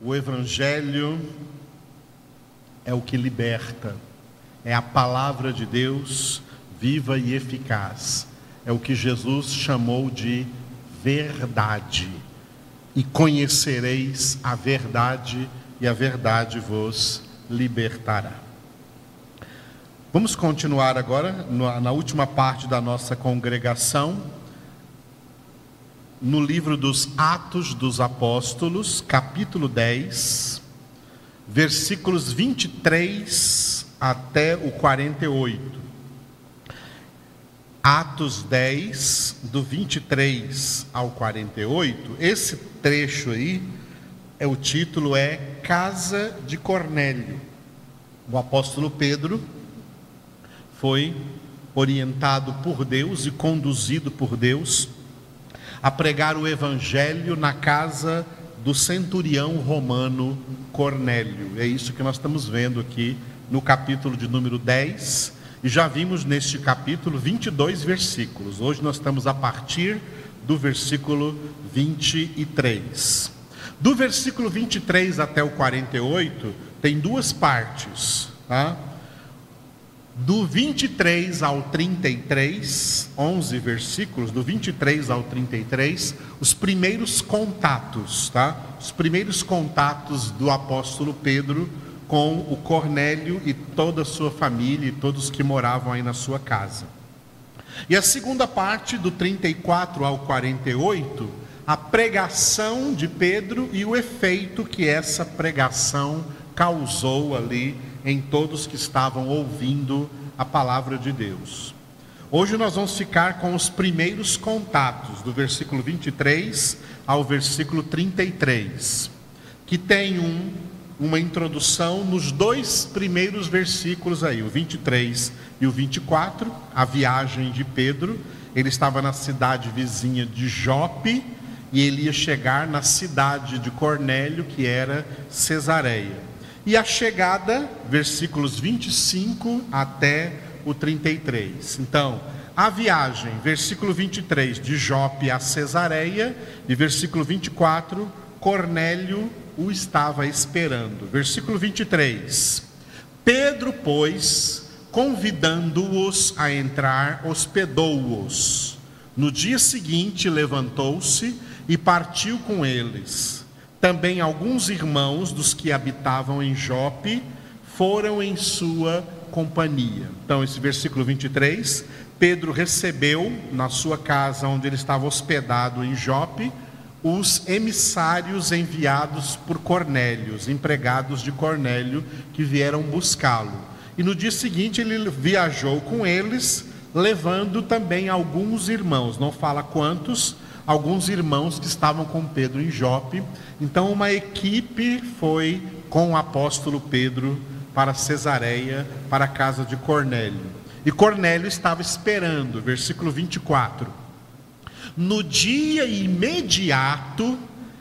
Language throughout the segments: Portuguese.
O Evangelho é o que liberta, é a palavra de Deus viva e eficaz, é o que Jesus chamou de verdade. E conhecereis a verdade, e a verdade vos libertará. Vamos continuar agora na última parte da nossa congregação no livro dos Atos dos Apóstolos, capítulo 10, versículos 23 até o 48. Atos 10, do 23 ao 48, esse trecho aí, é o título é Casa de Cornélio. O apóstolo Pedro foi orientado por Deus e conduzido por Deus a pregar o evangelho na casa do centurião romano Cornélio. É isso que nós estamos vendo aqui no capítulo de número 10. E já vimos neste capítulo 22 versículos. Hoje nós estamos a partir do versículo 23. Do versículo 23 até o 48, tem duas partes. Tá? Do 23 ao 33, 11 versículos, do 23 ao 33, os primeiros contatos, tá? Os primeiros contatos do apóstolo Pedro com o Cornélio e toda a sua família e todos que moravam aí na sua casa. E a segunda parte, do 34 ao 48, a pregação de Pedro e o efeito que essa pregação causou ali em todos que estavam ouvindo a palavra de Deus. Hoje nós vamos ficar com os primeiros contatos, do versículo 23 ao versículo 33, que tem um, uma introdução nos dois primeiros versículos aí, o 23 e o 24, a viagem de Pedro. Ele estava na cidade vizinha de Jope e ele ia chegar na cidade de Cornélio, que era Cesareia. E a chegada, versículos 25 até o 33. Então, a viagem, versículo 23, de Jope a Cesareia, e versículo 24, Cornélio o estava esperando. Versículo 23. Pedro, pois, convidando-os a entrar, hospedou-os. No dia seguinte, levantou-se e partiu com eles. Também alguns irmãos dos que habitavam em Jope foram em sua companhia. Então, esse versículo 23, Pedro recebeu na sua casa onde ele estava hospedado em Jope, os emissários enviados por Cornélio, os empregados de Cornélio que vieram buscá-lo. E no dia seguinte ele viajou com eles, levando também alguns irmãos, não fala quantos, alguns irmãos que estavam com Pedro em Jope. Então, uma equipe foi com o apóstolo Pedro para Cesareia, para a casa de Cornélio. E Cornélio estava esperando, versículo 24. No dia imediato,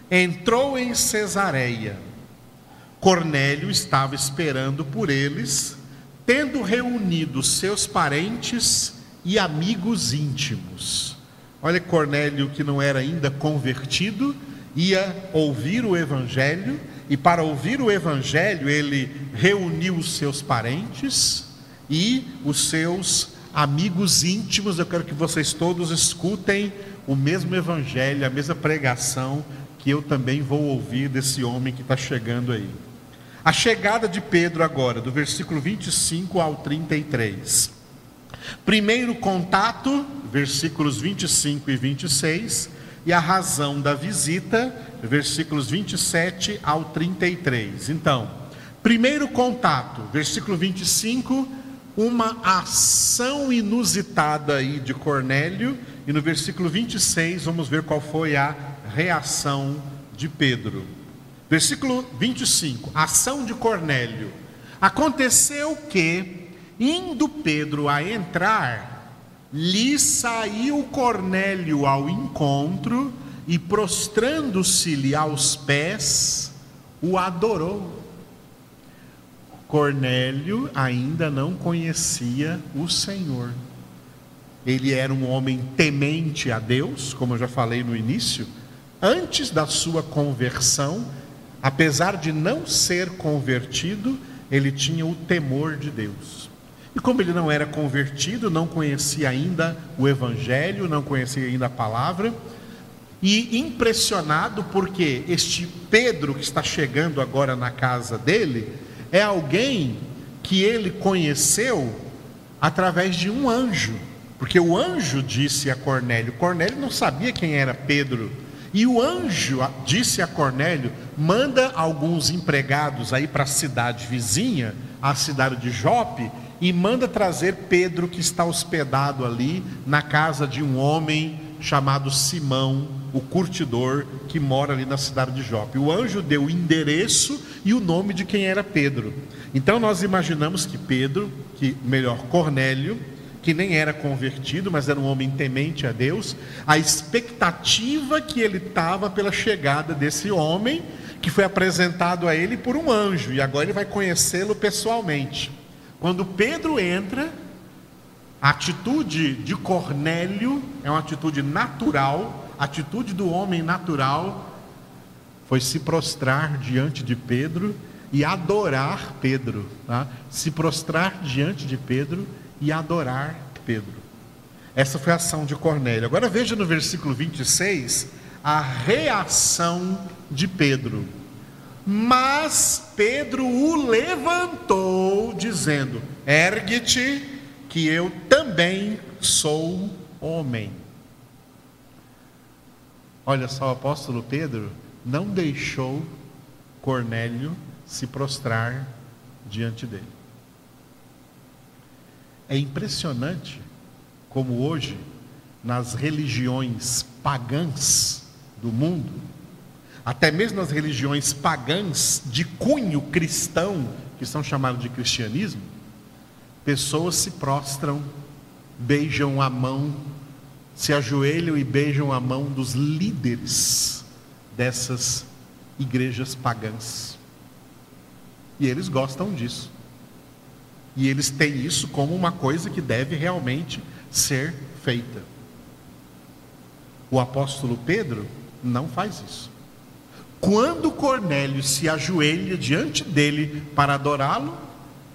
entrou em Cesareia. Cornélio estava esperando por eles, tendo reunido seus parentes e amigos íntimos. Olha, Cornélio, que não era ainda convertido, ia ouvir o Evangelho, e para ouvir o Evangelho, ele reuniu os seus parentes e os seus amigos íntimos. Eu quero que vocês todos escutem o mesmo Evangelho, a mesma pregação que eu também vou ouvir desse homem que está chegando aí. A chegada de Pedro agora, do versículo 25 ao 33. Primeiro contato, versículos 25 e 26, e a razão da visita, versículos 27 ao 33. Então, primeiro contato, versículo 25, uma ação inusitada aí de Cornélio, e no versículo 26 vamos ver qual foi a reação de Pedro. Versículo 25, ação de Cornélio. Aconteceu que Indo Pedro a entrar, lhe saiu Cornélio ao encontro e, prostrando-se-lhe aos pés, o adorou. Cornélio ainda não conhecia o Senhor. Ele era um homem temente a Deus, como eu já falei no início. Antes da sua conversão, apesar de não ser convertido, ele tinha o temor de Deus. E como ele não era convertido, não conhecia ainda o Evangelho, não conhecia ainda a palavra, e impressionado porque este Pedro que está chegando agora na casa dele é alguém que ele conheceu através de um anjo, porque o anjo disse a Cornélio, Cornélio não sabia quem era Pedro, e o anjo disse a Cornélio: manda alguns empregados aí para a cidade vizinha, a cidade de Jope, e manda trazer Pedro que está hospedado ali na casa de um homem chamado Simão, o curtidor que mora ali na cidade de Jope. O anjo deu o endereço e o nome de quem era Pedro. Então nós imaginamos que Pedro, que melhor Cornélio, que nem era convertido, mas era um homem temente a Deus, a expectativa que ele estava pela chegada desse homem, que foi apresentado a ele por um anjo, e agora ele vai conhecê-lo pessoalmente. Quando Pedro entra, a atitude de Cornélio é uma atitude natural, a atitude do homem natural foi se prostrar diante de Pedro e adorar Pedro, tá? se prostrar diante de Pedro e adorar Pedro. Essa foi a ação de Cornélio. Agora veja no versículo 26 a reação de Pedro. Mas Pedro o levantou, dizendo: Ergue-te que eu também sou homem. Olha só, o apóstolo Pedro não deixou Cornélio se prostrar diante dele. É impressionante como hoje, nas religiões pagãs do mundo, até mesmo nas religiões pagãs de cunho cristão, que são chamadas de cristianismo, Pessoas se prostram, beijam a mão, se ajoelham e beijam a mão dos líderes dessas igrejas pagãs. E eles gostam disso. E eles têm isso como uma coisa que deve realmente ser feita. O apóstolo Pedro não faz isso. Quando Cornélio se ajoelha diante dele para adorá-lo,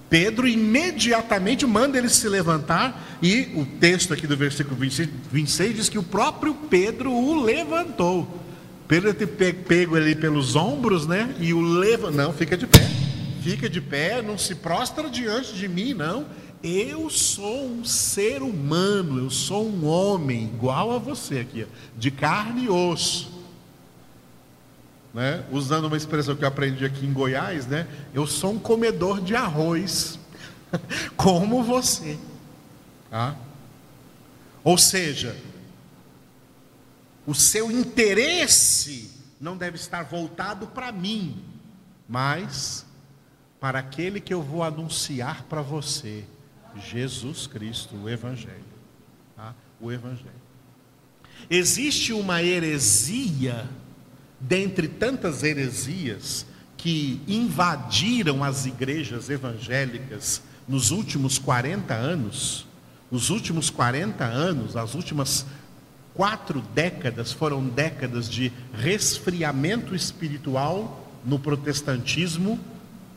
Pedro imediatamente manda ele se levantar, e o texto aqui do versículo 26, 26 diz que o próprio Pedro o levantou. Pedro ter pego ele pelos ombros, né? E o leva, não, fica de pé. Fica de pé, não se prostra diante de mim, não. Eu sou um ser humano, eu sou um homem igual a você aqui, de carne e osso né? usando uma expressão que eu aprendi aqui em Goiás, né? eu sou um comedor de arroz, como você. Tá? Ou seja, o seu interesse não deve estar voltado para mim, mas para aquele que eu vou anunciar para você, Jesus Cristo, o Evangelho. Tá? O Evangelho. Existe uma heresia dentre tantas heresias que invadiram as igrejas evangélicas nos últimos 40 anos, os últimos 40 anos, as últimas quatro décadas foram décadas de resfriamento espiritual no protestantismo,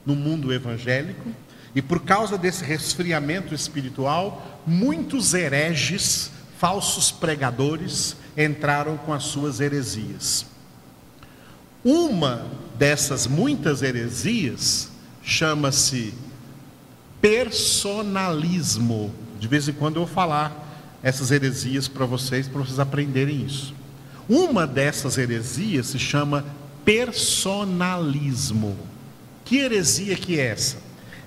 no mundo evangélico, e por causa desse resfriamento espiritual, muitos hereges, falsos pregadores, entraram com as suas heresias. Uma dessas muitas heresias chama-se personalismo. De vez em quando eu vou falar essas heresias para vocês, para vocês aprenderem isso. Uma dessas heresias se chama personalismo. Que heresia que é essa?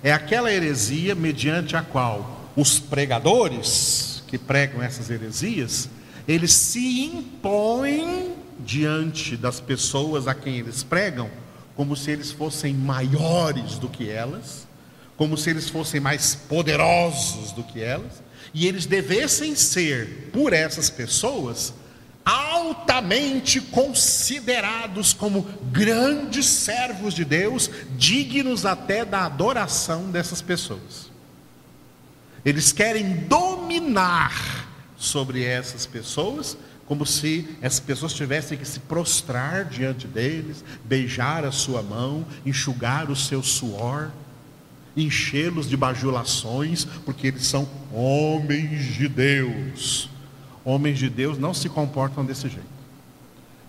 É aquela heresia mediante a qual os pregadores que pregam essas heresias, eles se impõem diante das pessoas a quem eles pregam, como se eles fossem maiores do que elas, como se eles fossem mais poderosos do que elas, e eles devessem ser, por essas pessoas, altamente considerados como grandes servos de Deus, dignos até da adoração dessas pessoas. Eles querem dominar sobre essas pessoas como se as pessoas tivessem que se prostrar diante deles, beijar a sua mão, enxugar o seu suor, enchê-los de bajulações, porque eles são homens de Deus. Homens de Deus não se comportam desse jeito.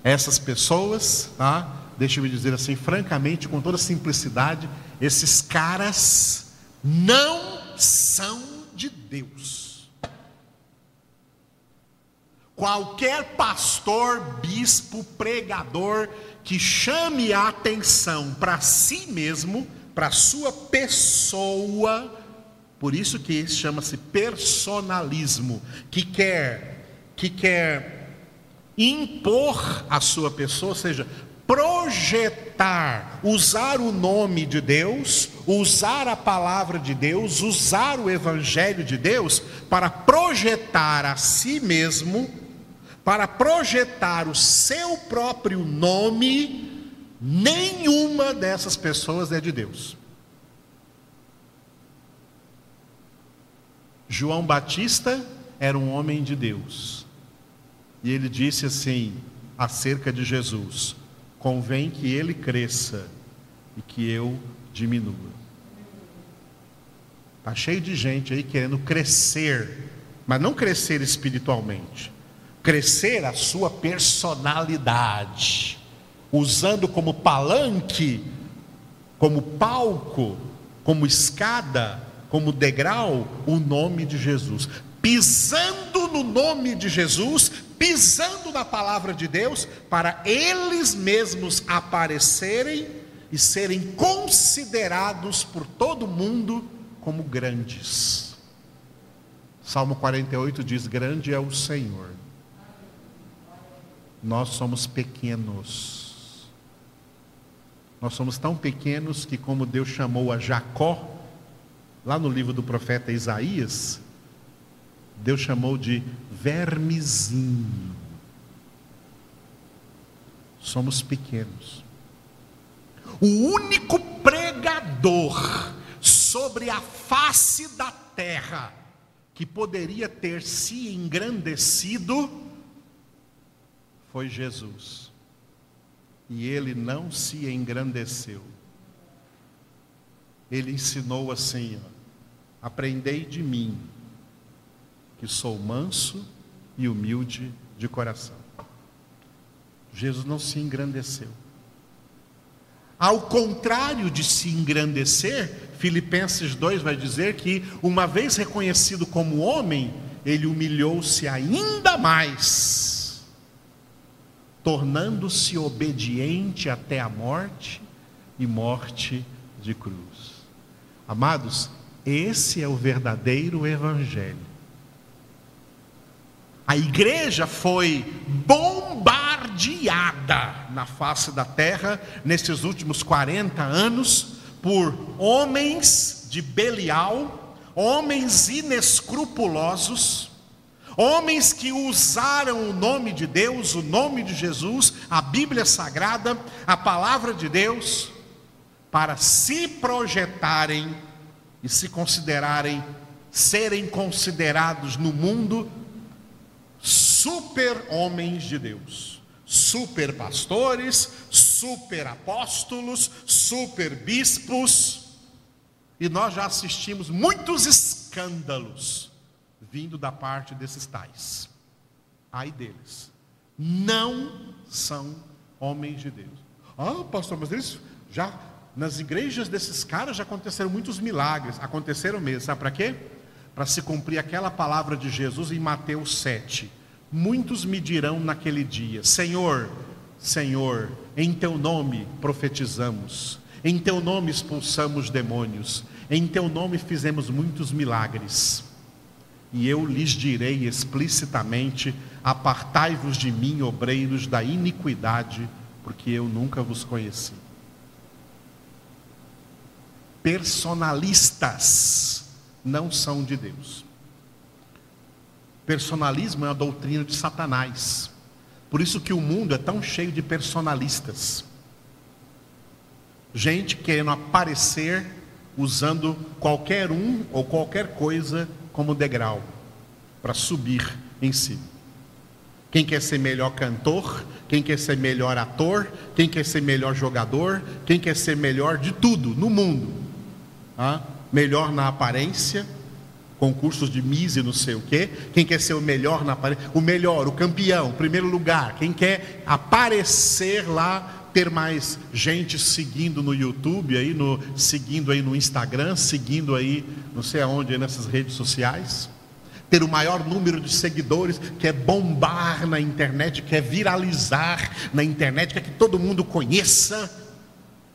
Essas pessoas, tá? Deixa-me dizer assim, francamente, com toda simplicidade, esses caras não são de Deus. Qualquer pastor, bispo, pregador que chame a atenção para si mesmo, para sua pessoa, por isso que chama-se personalismo, que quer que quer impor a sua pessoa, ou seja, projetar, usar o nome de Deus, usar a palavra de Deus, usar o evangelho de Deus para projetar a si mesmo, para projetar o seu próprio nome, nenhuma dessas pessoas é de Deus. João Batista era um homem de Deus. E ele disse assim acerca de Jesus: convém que ele cresça e que eu diminua. Está cheio de gente aí querendo crescer, mas não crescer espiritualmente, crescer a sua personalidade, usando como palanque, como palco, como escada, como degrau, o nome de Jesus. Pisando no nome de Jesus, pisando na palavra de Deus, para eles mesmos aparecerem e serem considerados por todo mundo como grandes. Salmo 48 diz: Grande é o Senhor. Nós somos pequenos. Nós somos tão pequenos que, como Deus chamou a Jacó, lá no livro do profeta Isaías, Deus chamou de vermezinho. Somos pequenos. O único pregador sobre a face da terra que poderia ter se engrandecido foi Jesus. E ele não se engrandeceu. Ele ensinou assim: ó, aprendei de mim que sou manso e humilde de coração. Jesus não se engrandeceu. Ao contrário de se engrandecer, Filipenses 2 vai dizer que, uma vez reconhecido como homem, ele humilhou-se ainda mais, tornando-se obediente até a morte e morte de cruz. Amados, esse é o verdadeiro Evangelho. A igreja foi bombardeada na face da terra nesses últimos 40 anos por homens de Belial, homens inescrupulosos, homens que usaram o nome de Deus, o nome de Jesus, a Bíblia Sagrada, a palavra de Deus, para se projetarem e se considerarem, serem considerados no mundo super homens de Deus, super pastores, super apóstolos, super bispos, e nós já assistimos muitos escândalos vindo da parte desses tais. Ai deles. Não são homens de Deus. Ah, pastor, mas eles já nas igrejas desses caras já aconteceram muitos milagres. Aconteceram mesmo. Sabe para quê? para se cumprir aquela palavra de Jesus em Mateus 7. Muitos me dirão naquele dia: Senhor, Senhor, em teu nome profetizamos, em teu nome expulsamos demônios, em teu nome fizemos muitos milagres. E eu lhes direi explicitamente: Apartai-vos de mim, obreiros da iniquidade, porque eu nunca vos conheci. Personalistas não são de Deus. Personalismo é uma doutrina de Satanás. Por isso que o mundo é tão cheio de personalistas. Gente querendo aparecer usando qualquer um ou qualquer coisa como degrau para subir em si. Quem quer ser melhor cantor, quem quer ser melhor ator, quem quer ser melhor jogador, quem quer ser melhor de tudo no mundo. Ah, melhor na aparência, concursos de Miss e não sei o quê. Quem quer ser o melhor na aparência, o melhor, o campeão, o primeiro lugar. Quem quer aparecer lá, ter mais gente seguindo no YouTube, aí no, seguindo aí no Instagram, seguindo aí não sei aonde, nessas redes sociais ter o maior número de seguidores, quer bombar na internet, quer viralizar na internet, quer que todo mundo conheça.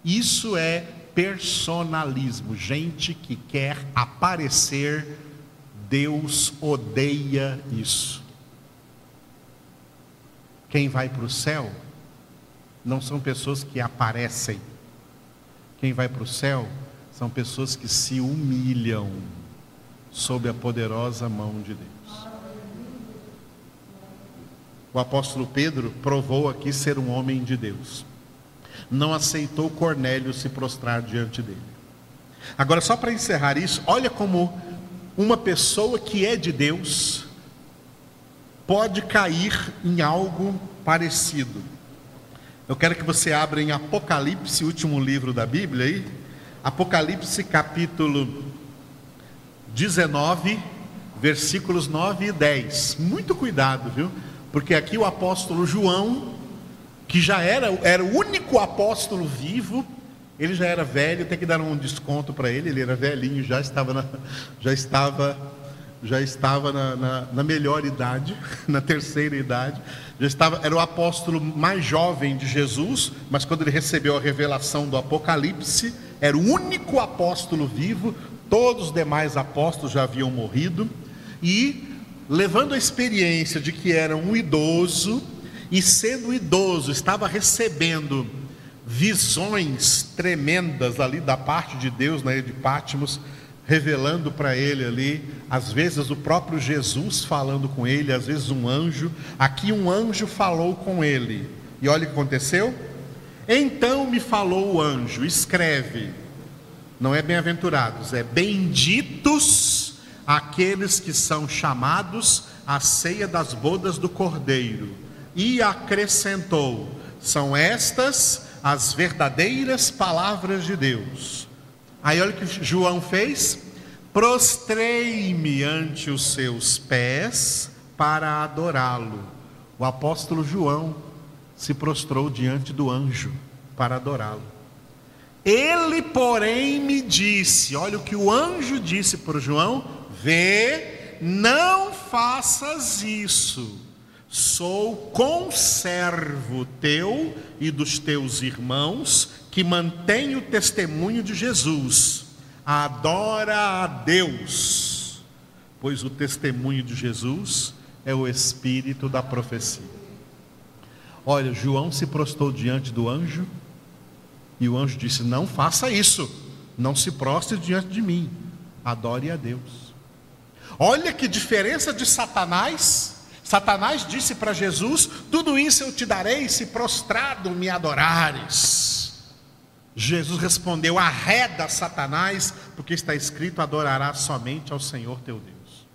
Isso é personalismo, gente que quer aparecer, Deus odeia isso. Quem vai para o céu não são pessoas que aparecem. Quem vai para o céu são pessoas que se humilham sob a poderosa mão de Deus. O apóstolo Pedro provou aqui ser um homem de Deus. Não aceitou Cornélio se prostrar diante dele. Agora, só para encerrar isso, olha como uma pessoa que é de Deus pode cair em algo parecido. Eu quero que você abra em Apocalipse, último livro da Bíblia aí. Apocalipse capítulo 19, versículos 9 e 10. Muito cuidado, viu? Porque aqui o apóstolo João, que já era, era o único apóstolo vivo, ele já era velho, tem que dar um desconto para ele, ele era velhinho, já estava na, já estava, já estava na, na, na melhor idade, na terceira idade, já estava, era o apóstolo mais jovem de Jesus, mas quando ele recebeu a revelação do Apocalipse, era o único apóstolo vivo, todos os demais apóstolos já haviam morrido, e levando a experiência de que era um idoso, e sendo idoso, estava recebendo visões tremendas ali da parte de Deus na ilha de revelando para ele ali, às vezes o próprio Jesus falando com ele, às vezes um anjo. Aqui um anjo falou com ele. E olha o que aconteceu? Então me falou o anjo: escreve, não é bem-aventurados, é benditos aqueles que são chamados à ceia das bodas do Cordeiro. E acrescentou: são estas as verdadeiras palavras de Deus. Aí olha o que João fez: prostrei-me ante os seus pés para adorá-lo. O apóstolo João se prostrou diante do anjo para adorá-lo. Ele, porém, me disse: olha o que o anjo disse para João: vê, não faças isso. Sou conservo teu e dos teus irmãos que mantém o testemunho de Jesus. Adora a Deus, pois o testemunho de Jesus é o espírito da profecia. Olha, João se prostou diante do anjo e o anjo disse: Não faça isso, não se prostre diante de mim, adore a Deus. Olha que diferença de Satanás. Satanás disse para Jesus: Tudo isso eu te darei se prostrado me adorares. Jesus respondeu: Arreda Satanás, porque está escrito: Adorarás somente ao Senhor teu Deus.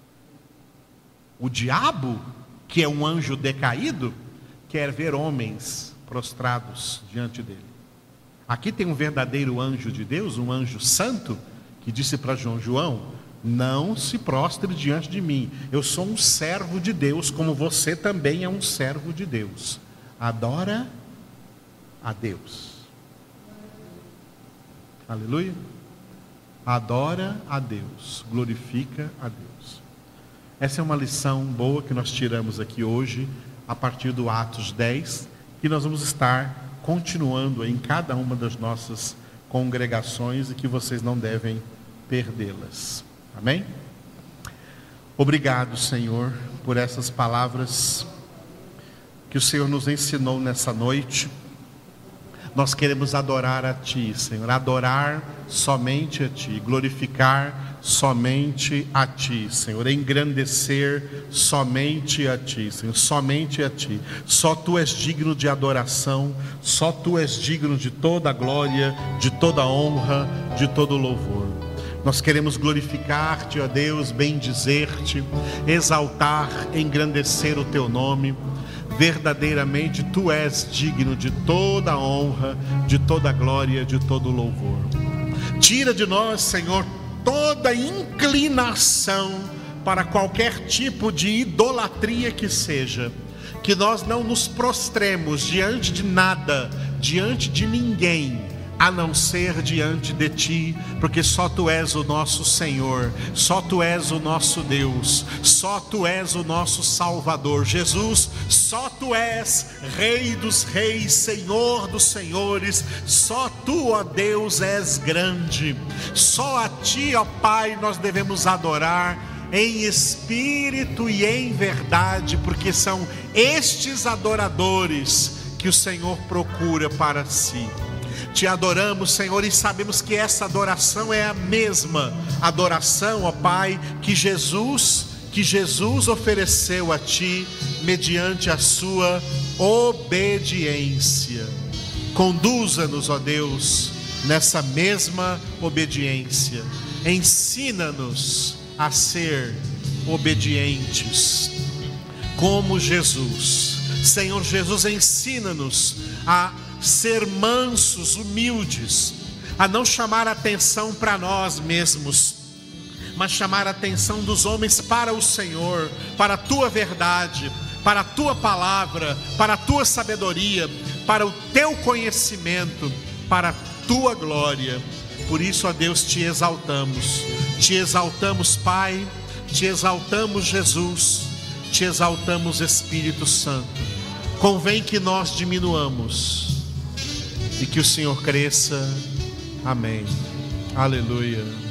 O diabo, que é um anjo decaído, quer ver homens prostrados diante dele. Aqui tem um verdadeiro anjo de Deus, um anjo santo, que disse para João: João, não se prostre diante de mim. Eu sou um servo de Deus, como você também é um servo de Deus. Adora a Deus. Aleluia. Adora a Deus, glorifica a Deus. Essa é uma lição boa que nós tiramos aqui hoje, a partir do Atos 10, que nós vamos estar continuando em cada uma das nossas congregações e que vocês não devem perdê-las. Amém? Obrigado, Senhor, por essas palavras que o Senhor nos ensinou nessa noite. Nós queremos adorar a Ti, Senhor, adorar somente a Ti, glorificar somente a Ti, Senhor, engrandecer somente a Ti, Senhor, somente a Ti. Só Tu és digno de adoração, só Tu és digno de toda a glória, de toda a honra, de todo o louvor. Nós queremos glorificar-te, ó Deus, bendizer-te, exaltar, engrandecer o Teu nome verdadeiramente tu és digno de toda a honra, de toda a glória, de todo o louvor. Tira de nós, Senhor, toda inclinação para qualquer tipo de idolatria que seja, que nós não nos prostremos diante de nada, diante de ninguém a não ser diante de ti, porque só tu és o nosso Senhor, só tu és o nosso Deus, só tu és o nosso Salvador. Jesus, só tu és Rei dos Reis, Senhor dos Senhores, só tu, ó Deus, és grande, só a ti, ó Pai, nós devemos adorar em espírito e em verdade, porque são estes adoradores que o Senhor procura para si. Te adoramos, Senhor, e sabemos que essa adoração é a mesma adoração, ó Pai, que Jesus, que Jesus ofereceu a ti mediante a sua obediência. Conduza-nos, ó Deus, nessa mesma obediência. Ensina-nos a ser obedientes, como Jesus. Senhor Jesus, ensina-nos a ser mansos, humildes, a não chamar atenção para nós mesmos, mas chamar a atenção dos homens para o Senhor, para a tua verdade, para a tua palavra, para a tua sabedoria, para o teu conhecimento, para a tua glória. Por isso, ó Deus, te exaltamos, te exaltamos, Pai, te exaltamos, Jesus, te exaltamos, Espírito Santo. Convém que nós diminuamos e que o Senhor cresça. Amém. Aleluia.